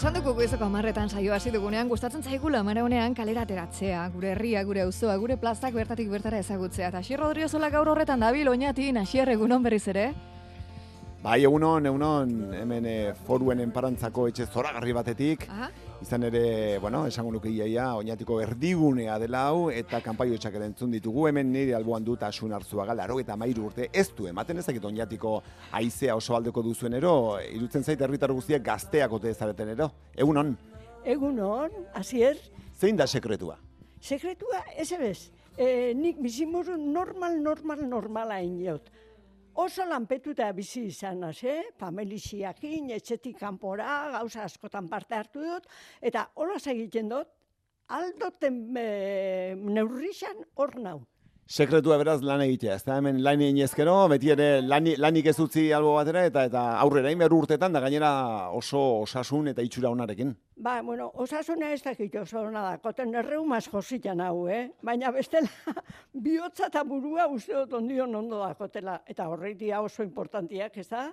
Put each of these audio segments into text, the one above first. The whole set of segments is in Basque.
Esan dugu goizeko amarretan saio hasi dugunean gustatzen zaigula amara honean kalera ateratzea, gure herria, gure auzoa, gure plazak bertatik bertara ezagutzea. Eta Xi Rodriozola gaur horretan dabil oinati, Nasier egunon berriz ere. Bai, egunon, egunon, hemen e, foruen enparantzako etxe zoragarri batetik. Aha. Izan ere, bueno, esango nuke iaia, oinatiko erdigunea dela hau, eta kanpaio txak entzun ditugu, hemen nire alboan dut asun hartzuaga, laro eta mairu urte, ez du, ematen ezakit oinatiko aizea oso aldeko duzuen ero, irutzen zait herritar guztiak gazteak ote zareten ero. Egunon, Egunon, hasier, zein da sekretua? sekretua ez ebez, e, nik bizimuru normal, normal, normala iniot. Oso lanpetuta bizi izan naz, eh? Familixiakin, etxetik kanpora, gauza askotan parte hartu dut, eta hola egiten dut, aldoten e, neurrixan hor nau. Sekretua beraz lan egitea, ez da hemen lan egin ezkero, beti ere lani, lanik ez utzi albo batera, eta eta aurrera inber urtetan, da gainera oso osasun eta itxura onarekin. Ba, bueno, osasuna ez dakit oso hona da, koten erreumaz jositan hau, eh? Baina bestela, bihotza eta burua uste dut ondion ondo dakotela, eta horreitia oso importantiak, ez da?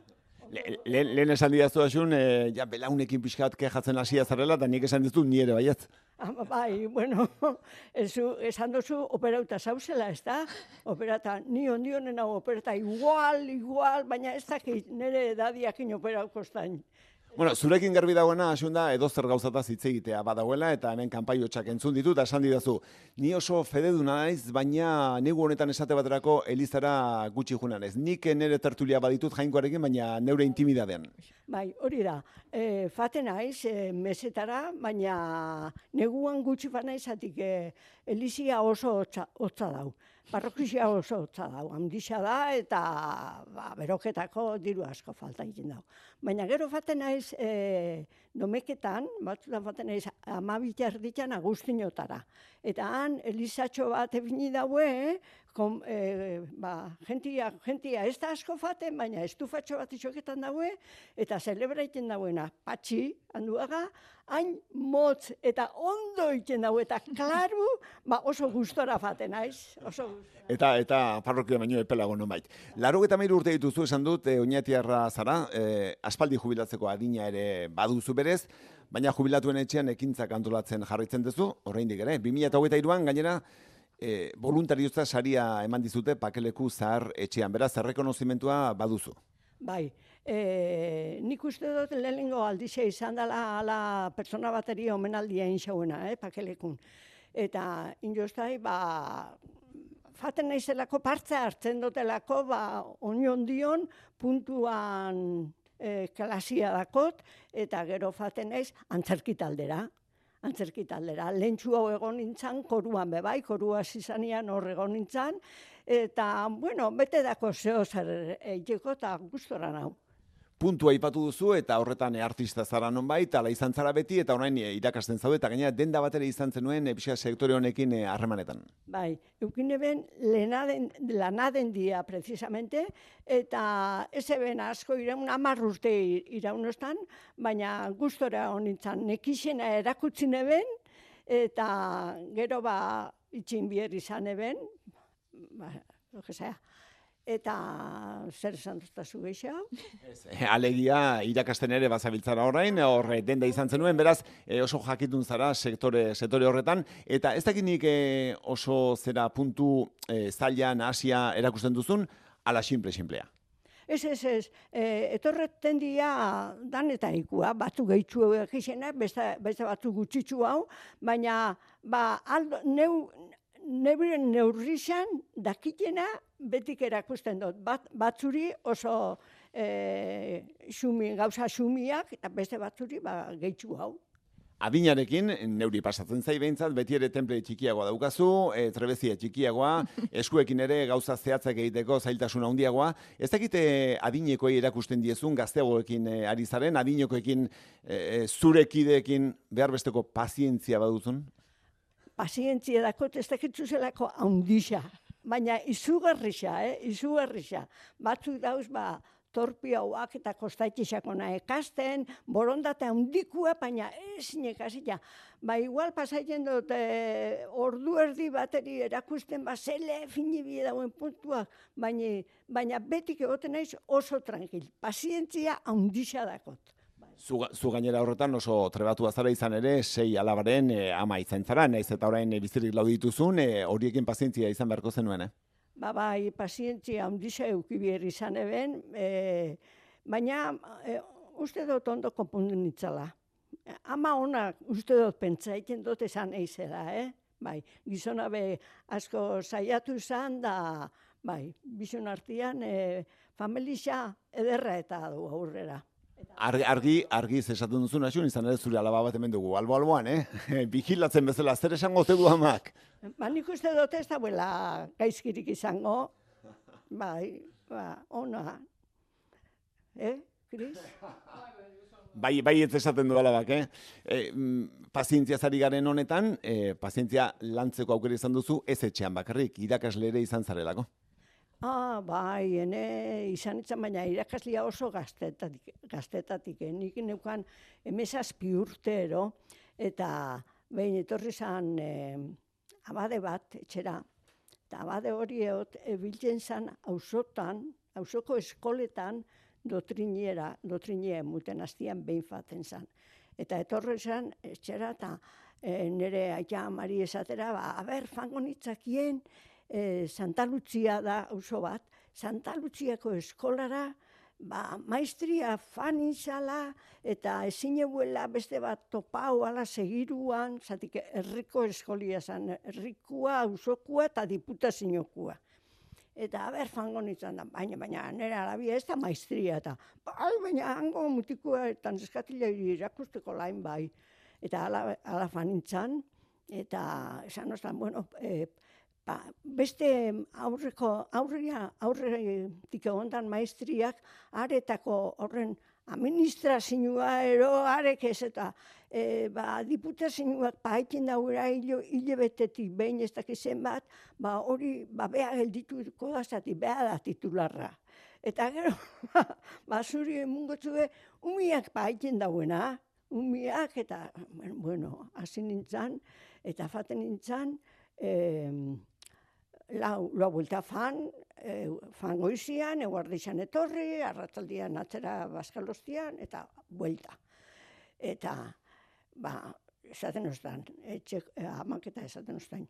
Le- Lehen lehen esan didazu asun, e, ja, belaunekin pixkat kejatzen hasia zarela, eta nik esan dizut ni ere baiet. Ah, bai, bueno, ezu, esan duzu operauta zauzela, ez da? Operata, ni ondionen hau operata igual, igual, baina ez dakit nire edadiakin operauko zain. Bueno, zurekin garbi dagoena asun da edo zer gauzataz hitz egitea badagoela eta hemen kanpaio txak entzun ditu eta esan didazu. Ni oso fededuna naiz, baina negu honetan esate baterako elizara gutxi junan ez. Nik nire tertulia baditut jainkoarekin, baina neure intimidadean. Bai, hori da, e, fate naiz, e, mesetara, baina neguan gutxi fa naizatik e, elizia oso hotza dau. Parrokizia oso hotza dau, handixa da eta ba, beroketako diru asko falta egiten dau. Baina gero fate naiz e, domeketan, batzutan fate naiz amabit erditan agustinotara. Eta han elizatxo bat ebini daue, kom, e, ba, gentia, gentia ez da asko faten, baina estufatxo bat itxoketan daue, eta celebraiten dauena, patxi, handuaga, hain motz eta ondo iten dau, eta klaru, ba oso gustora faten naiz, oso gustora. Eta eta parrokia baino epelago nonbait. Laro eta urte dituzu esan dut, e, oinatiarra zara, e, aspaldi jubilatzeko adina ere baduzu berez, baina jubilatuen etxean ekintzak antolatzen jarraitzen duzu, oraindik ere, 2023an gainera, e, voluntariotza saria eman dizute pakeleku zahar etxean, beraz, errekonozimentua baduzu. Bai, e, nik uste dut lehenengo aldixe izan dela ala pertsona bateri omenaldia inxauena, eh, pakelekun. Eta injostai, ba, faten naizelako partze hartzen dutelako, ba, onion dion puntuan e, klasia dakot, eta gero faten naiz antzerkitaldera. Antzerkitaldera. Lentsu hau egon nintzan, koruan bebai, korua zizanian hor egon nintzan, eta, bueno, bete dako zeo zer eiteko eta gustora nau. Puntua aipatu duzu eta horretan e, artista zara nonbait, ala izan zara beti eta orain e, irakasten zaude eta gainera denda batera izan zenuen e, sektore honekin harremanetan. Bai, eukin eben lenaden, lanaden dia, precisamente, eta ez eben asko iraun, amar iraunostan, baina gustora honintzan, nekixena erakutsi neben, eta gero ba itxin bier izan eben, ba. Eta zer esan duztazu gehiago? E, alegia irakasten ere bazabiltzara orain, hor e, denda izan zenuen, beraz e, oso jakitun zara sektore, sektore horretan, eta ez dakinik e, oso zera puntu e, zailan, asia erakusten duzun, ala simple-simplea. Ez, ez, ez, e, etorreten dia dan eta ikua, batzu gehitzu egizena, beste, beste batzu gutxitzu hau, baina ba, aldo, neu, neuren neurrixan dakitena betik erakusten dut. Bat, batzuri oso e, xumi, gauza xumiak, eta beste batzuri ba, gehitzu hau. Adinarekin, neuri pasatzen zai behintzat, beti ere temple txikiagoa daukazu, e, trebezia txikiagoa, eskuekin ere gauza zehatzak egiteko zailtasun handiagoa. Ez dakite adinekoei erakusten diezun, gazteagoekin e, ari zaren, adinekoekin, e, e, zure kideekin behar besteko pazientzia baduzun? Pazientzia dakot ez dakitzu zelako handixa. Baina izugarrixa, eh? izugarrixa. Batzuk dauz, ba, torpi hauak eta kostaitxisakona ekasten, borondate handikua, baina ez nekazita. Ba, igual pasaiten dut, e, ordu erdi bateri erakusten, ba, zele fini bie dauen puntuak, baina, baina betik egoten naiz oso tranquil. Pazientzia handixa dakot. Zu, zu gainera horretan oso trebatu azara izan ere, sei alabaren e, ama izan zara, naiz eta orain e, bizirik laudituzun, e, horiekin pazientzia izan beharko zenuen, eh? Ba, bai, pazientzia handiza eukibier izan eben, e, baina e, uste dut ondo konpundu nitzala. Ama ona uste dut pentsaiten dut esan eizela, eh? Bai, gizona be asko saiatu izan da, bai, bizun artian, e, familia ederra eta du aurrera. Argi, argi, argi esaten duzun asun, izan ere zure alaba bat hemen dugu, albo alboan, eh? Bigilatzen bezala, zer esango te du amak? Ba, nik uste dut ez da gaizkirik izango, bai, ba, ona. Eh, Kris? Bai, bai ez esaten du alabak, eh? E, pazientzia zari garen honetan, e, pazientzia lantzeko aukera izan duzu, ez etxean bakarrik, irakasle ere izan zarelako. Ah, bai, ene izan itzan, baina irakaslia oso gaztetatik, gaztetatik. Eh? Nik neukan emezazpi urtero, eta behin etorri zan eh, abade bat, etxera. Eta abade hori eot, ebiltzen zan hausotan, hausoko eskoletan, dotriniera, dotrinia emuten hastian behin faten zan. Eta etorri zan, etxera, eta e, nire aita amari esatera, ba, aber, fango nitzakien, e, Santa Lucia da oso bat, Santa Luciako eskolara, ba, maestria fan izala, eta ezin beste bat topau ala segiruan, zatik herriko eskolia zan, herrikua, ausokua eta diputazinokua. Eta haber fango nintzen da, baina, baina, nire arabia ez da maestria, eta bai, baina hango mutikua eta neskatila irakusteko lain bai. Eta ala, ala fan nintzen, eta esan oztan, bueno, e, ba, beste aurreko aurria aurretik ondan maestriak aretako horren administrazioa ero arek ez eta e, ba, diputazioak paekin daura hile, hile betetik behin ez dakizen bat, ba, hori ba, beha geldituko da zati, beha da titularra. Eta gero, ba, zuri emungotzue, umiak paekin dauena, umiak eta, bueno, hasi nintzen, eta faten nintzen, eh, lau, lau bulta fan, e, fan goizian, eguardizan etorri, arratzaldian atzera baskalostian, eta buelta. Eta, ba, esaten ostan, etxe, e, amak eta esaten ostan,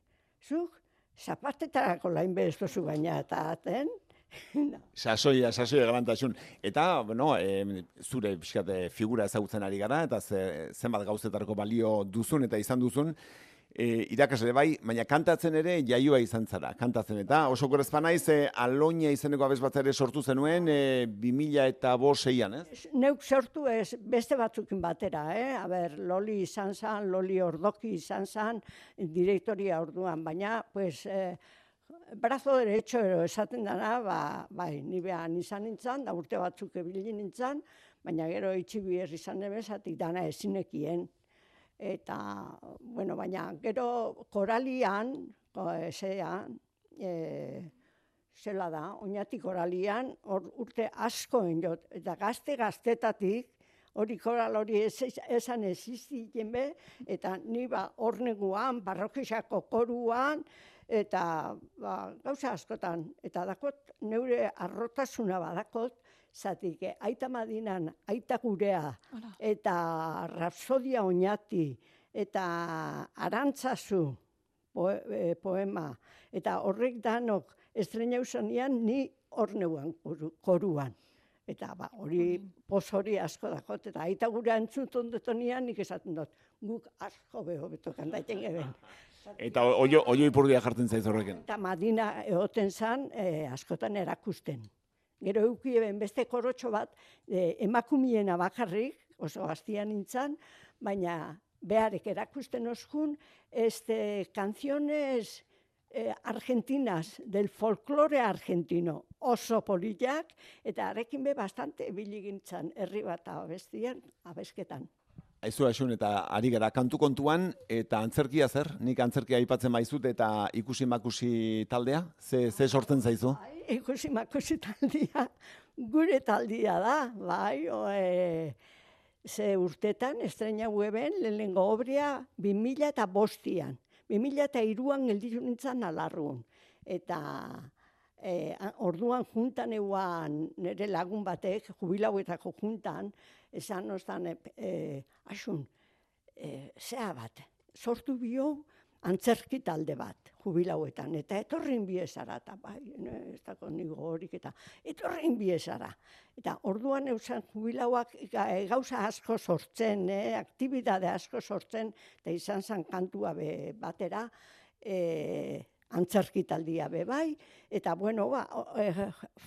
zuk, zapatetarako lain beheztozu baina eta aten, Sasoia, sasoia garantasun. Eta, bueno, e, zure pixkate figura ezagutzen ari gara, eta ze, zenbat gauzetarako balio duzun eta izan duzun, e, irakasle bai, baina kantatzen ere jaioa izan zara, kantatzen eta oso korezpa naiz, e, alonia izeneko abez bat ere sortu zenuen, e, 2000 eta seian, ez? Neuk sortu ez beste batzukin batera, eh? A ber, Loli izan zan, Loli Ordoki izan zan, direktoria orduan, baina, pues, eh, brazo derecho esaten dara, ba, bai, ni behan izan nintzen, da urte batzuk ebili nintzen, baina gero itxibi izan nebezatik dana ezinekien eta bueno, baina gero koralian, zean, e, zela da, oinatik koralian, or, urte asko enjot, eta gazte gaztetatik, hori koral hori esan existitzen be, eta ni ba orneguan, barrokisako koruan, eta ba, gauza askotan, eta dakot neure arrotasuna badakot, zatik, eh, aita madinan, aita gurea, eta rapsodia oinati, eta arantzazu eh, poema, eta horrek danok estrena usanian ni orneuan koruan. Eta ba, hori pos hori asko dakot, eta aita gure antzutun detonian nik esaten dut, guk asko beho beto kandaiten geben. Eta oio, oio ipurdia jartzen zaiz horrekin. Eta Madina egoten zan, eh, askotan erakusten. Gero eukien beste korotxo bat, e, emakumiena bakarrik, oso gaztian nintzen, baina beharek erakusten oskun, este, kanziones eh, argentinas, del folklore argentino, oso polillak, eta arekin be bastante biligintzan, herri bat abestian, abesketan. Aizu asun eta ari gara kantu kontuan eta antzerkia zer? Nik antzerkia aipatzen baizut eta ikusi makusi taldea? Ze, ze sortzen zaizu? Bai, ikusi makusi taldea gure taldea da, bai, o, e, ze urtetan estrena weben lehenengo obria 2000 eta bostian. 2000 eta iruan gelditu nintzen alarrun. Eta e, orduan juntan euan nire lagun batek, jubilauetako juntan, esan oztan, e, e, asun, e, zea bat, sortu bio antzerki talde bat, jubilauetan, eta etorrin biezara, eta bai, ne, ez dako nigo horik, eta etorrin biezara. Eta orduan eusen jubilauak gauza asko sortzen, eh, aktibidade asko sortzen, eta izan zen kantua be, batera, e, antzerkitaldia be bai, eta bueno, ba, e,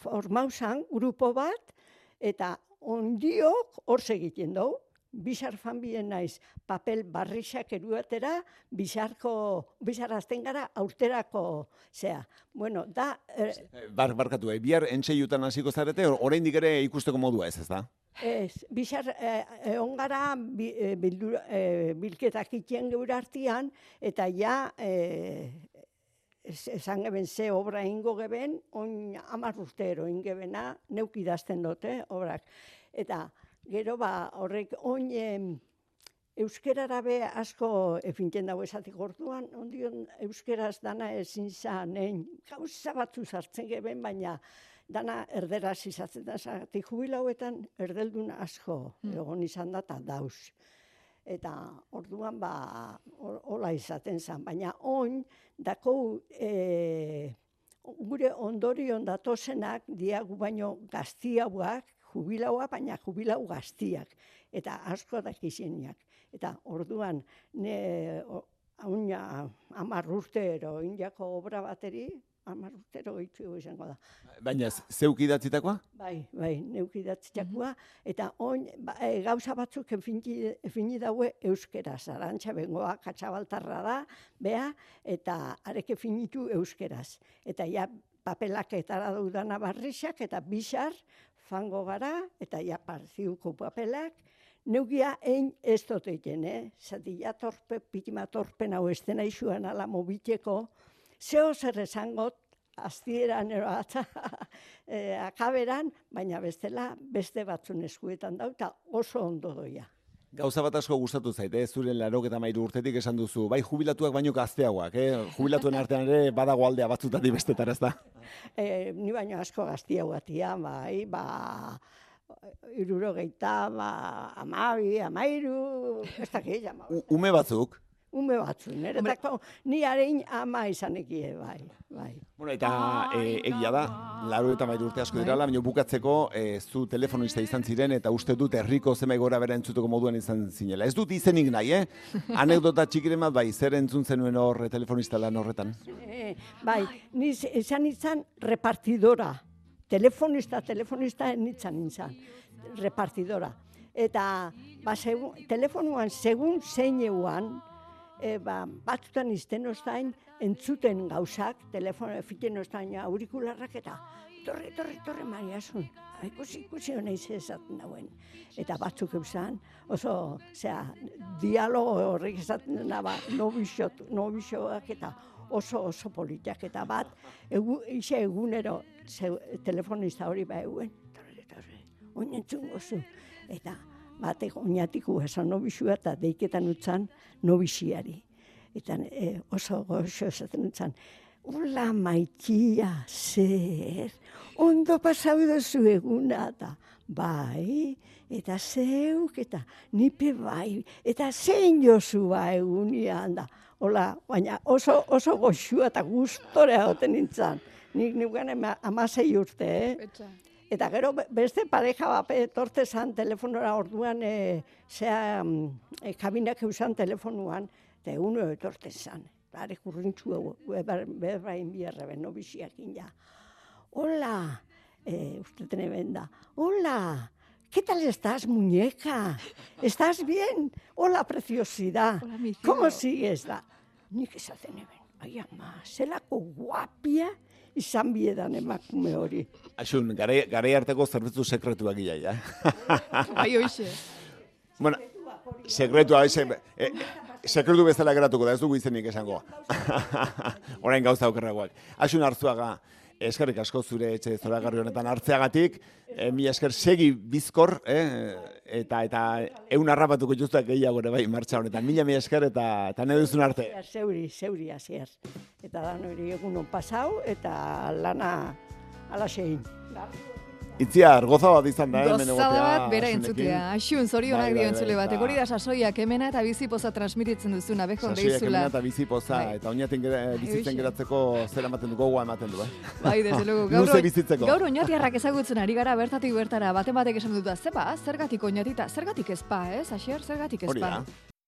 formausan grupo bat, eta ondiok hor segiten dugu, bizar fanbien naiz papel barrixak eruatera, bizarko, bizar azten gara aurterako, zea. Bueno, da... Er, Bar, barkatu, eh, bihar entxeiutan hasiko zarete, oraindik ere ikusteko modua ez, ez da? Ez, bizar, eh, egon gara bi, eh, bildur, eh, bilketak itien geur artian, eta ja, eh, esan geben ze obra ingo geben, on amar urtero ingebena, neuk idazten dute, obrak. Eta, gero ba, horrek oin euskerara be asko efinten dago esatik orduan, ondion euskeraz dana ezin zanen, gauza batzu sartzen geben, baina dana erderaz izatzen da, zati jubilauetan erdeldun asko hmm. egon izan da, eta dauz. Eta orduan ba, hola izaten zen, baina oin, dako e, gure ondorion datozenak diagu baino gaztiagoak, jubilaua, baina jubilau gaztiak, eta asko da Eta orduan, ne, haunia amar urtero, indiako obra bateri, amar urtero goitzu izango da. Baina, zeuk idatzitakoa? Bai, bai, neuk idatzitakoa, eta on, ba, e, gauza batzuk efini, efini daue euskera, zarantxa bengoa, katsabaltarra da, bea, eta areke finitu euskeraz. Eta ja, papelak eta dudana barrixak, eta bisar, fango gara, eta ja parziuko papelak, neugia ein ez dut egin, eh? Zati ja torpe, pitima torpe nau ez dena isuan ala mobiteko, zeo zer esangot, aztieran ero atza, eh, akaberan, baina bestela beste batzun eskuetan dauta oso ondo doia. Gauza bat asko gustatu zait, eh? zure larok eta mairu urtetik esan duzu, bai jubilatuak baino gazteagoak, eh? jubilatuen artean ere badago aldea batzutatik bestetar ez da? E, ni baino asko gazteagoak bai, ba, iruro geita, ba, amabi, amairu, ez dakit, Ume batzuk? Ume batzu, niretako ni arein ama izanekie, bai, bai. Bueno, eta e, egia da, laru eta mairu urte asko bai. dirala, baina bukatzeko e, zu telefonista izan ziren, eta uste dut herriko zemai gora bera entzuteko moduan izan zinela. Ez dut izenik nahi, eh? Anekdota txikiren bat, bai, zer entzun zenuen hor telefonista lan horretan? E, bai, ni izan izan repartidora, telefonista, telefonista nintzen nintzen, repartidora. Eta, ba, segun, telefonuan, segun zeineuan, e, ba, batzutan izten ostain, entzuten gauzak, telefono efiten ostain aurikularrak eta torre, torre, torre, mariasun. Ikusi, ikusi hona esaten dauen. Eta batzuk eusan, oso, zera, dialogo horrek esaten dena, ba, nobixoak eta oso oso politiak eta bat, egu, ise egunero ze, telefonista hori ba eguen, torre, torre, oin entzun gozu. Eta batek oinatiku esan nobixua eta deiketan utzan nobixiari. Eta e, oso goxo esaten utzan, Ula maitia, zer, ondo pasau duzu eguna, eta bai, eta zeuk, eta nipe bai, eta zein jozu ba egunian da. Ola, baina oso, oso goxua eta gustore hau nintzen. Nik nuken amasei urte, eh? Eta gero beste pareja bat etorte zan telefonora orduan e, zea e, kabinak eusan telefonuan, eta uno etorte zan. Bare kurrintzu berrain bierre ben, no ja. Hola, eh, usted tiene venda. Hola, ¿qué tal estás, muñeca? ¿Estás bien? Hola, preciosidad. Hola, ¿Cómo sigues? Da? Ni que se hace ben. Ai, ama, zelako guapia izan biedan emakume hori. Asun, garai, garai arteko zerbitzu sekretuak gila, ja. Bai, hoxe. Bueno, sekretua, se, eh, sekretu bezala geratuko da, ez dugu izenik esango. Orain gauza okerragoak. Asun hartzuaga, eskerrik asko zure etxe zoragarri honetan hartzeagatik, e, mi esker segi bizkor, eh, eta eta eun arrapatuko justuak gehiago ere bai martxa honetan. Mila mila esker eta eta nahi duzun arte. Zeuri, zeuri, hasiaz. Eta da hori egunon pasau eta lana ala sein. Itziar, goza bat izan da, hemen egotea. bat bera entzutea. Axun, zorionak Bai, bai, dio entzule bai, bat. eta- Hori da sasoiak hemena eta bizipoza transmititzen duzuna, behon Sasoiak deizula. emena eta bizi poza, Bai. eta oinaten gera, bizitzen geratzeko zer ematen du, gogoa ematen du, eh? Bai, desde luego. Gaur, bizitzeko. gaur oinatiarrak ezagutzen ari gara bertatik bertara, baten batek esan dut da, zeba, zergatik oinatita, zergatik ezpa, ez, Asier, zergatik Hori ezpa. da.